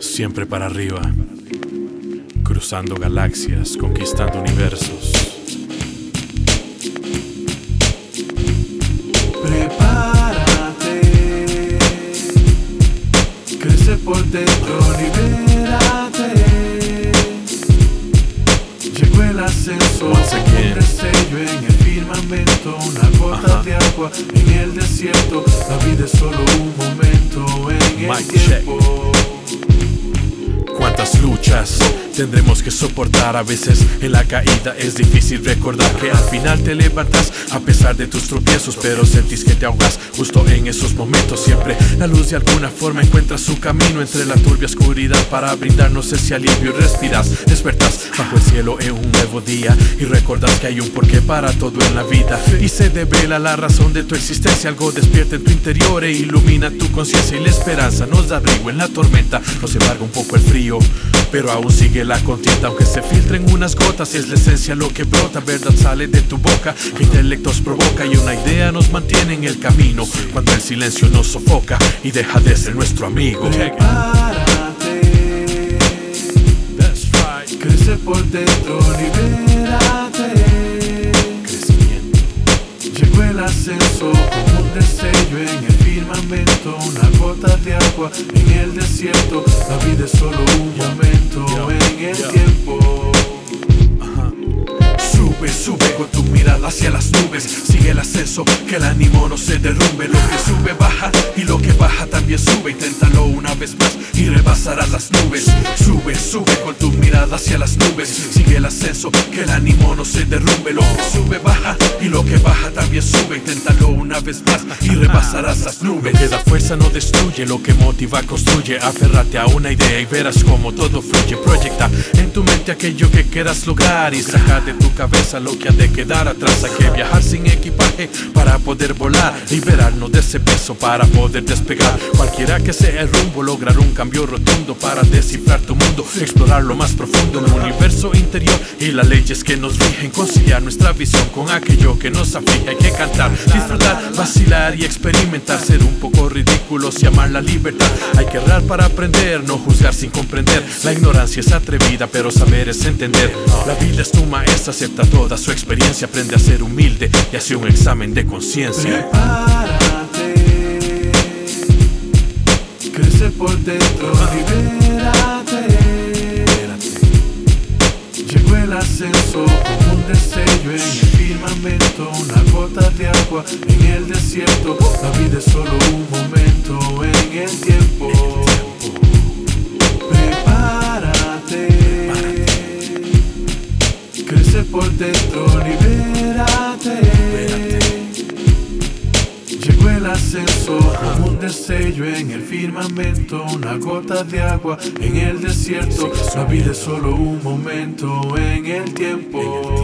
Siempre para arriba, cruzando galaxias, conquistando universos. Prepárate, crece por dentro, libérate. Llegó el ascenso, again. un destello en el firmamento, una gota Ajá. de agua en el desierto. La vida es solo un momento en el Mic check. Cuántas luchas tendremos que soportar. A veces en la caída es difícil recordar que al final te levantas a pesar de tus tropiezos pero sentís que te ahogas justo en esos momentos. Siempre la luz de alguna forma encuentra su camino entre la turbia oscuridad para brindarnos ese alivio respiras despertas bajo el cielo en un nuevo día y recordas que hay un porqué para todo en la vida y se devela la razón de tu existencia. Algo despierta en tu interior e ilumina tu conciencia y la esperanza nos da abrigo en la tormenta. Nos embarga un poco el frío pero aún sigue la contienda aunque se filtren unas gotas es la esencia lo que brota verdad sale de tu boca que intelectos provoca y una idea nos mantiene en el camino cuando el silencio nos sofoca y deja de ser nuestro amigo Prepárate, That's right. crece por dentro, libérate. Crecimiento. Llegó el ascenso como un destello en el firmamento, una gota de agua en el desierto. La vida es solo un hacia las nubes. Sigue el ascenso, que el ánimo no se derrumbe. Lo que sube baja y lo que baja también sube. Inténtalo una vez más y rebasarás las nubes. Sube, sube con tu mirada hacia las nubes. Sigue el ascenso, que el ánimo no se derrumbe. Lo que sube baja y lo que baja también sube. Inténtalo una vez más y rebasarás las nubes. Lo que da fuerza no destruye, lo que motiva construye. Aférrate a una idea y verás cómo todo fluye. Proyecta aquello que quieras lograr y saca de tu cabeza lo que ha de quedar atrás. Hay que viajar sin equipaje para poder volar, liberarnos de ese peso para poder despegar. Cualquiera que sea el rumbo, lograr un cambio rotundo para descifrar tu mundo, explorar lo más profundo, el universo interior y las leyes que nos rigen, conciliar nuestra visión con aquello que nos aflige. Hay que cantar, disfrutar, vacilar y experimentar, ser un poco ridículos y amar la libertad. Hay que errar para aprender, no juzgar sin comprender. La ignorancia es atrevida, pero saber es entender. La vida es tu maestra, acepta toda su experiencia, aprende a ser humilde y hace un examen de conciencia. Prepárate, crece por dentro, libérate. Llegó el ascenso como un destello en el firmamento, una gota de agua en el desierto. La vida es solo un momento en el tiempo. Por dentro, libérate. Llegó el ascenso como un destello en el firmamento, una gota de agua en el desierto. La vida es solo un momento en el tiempo.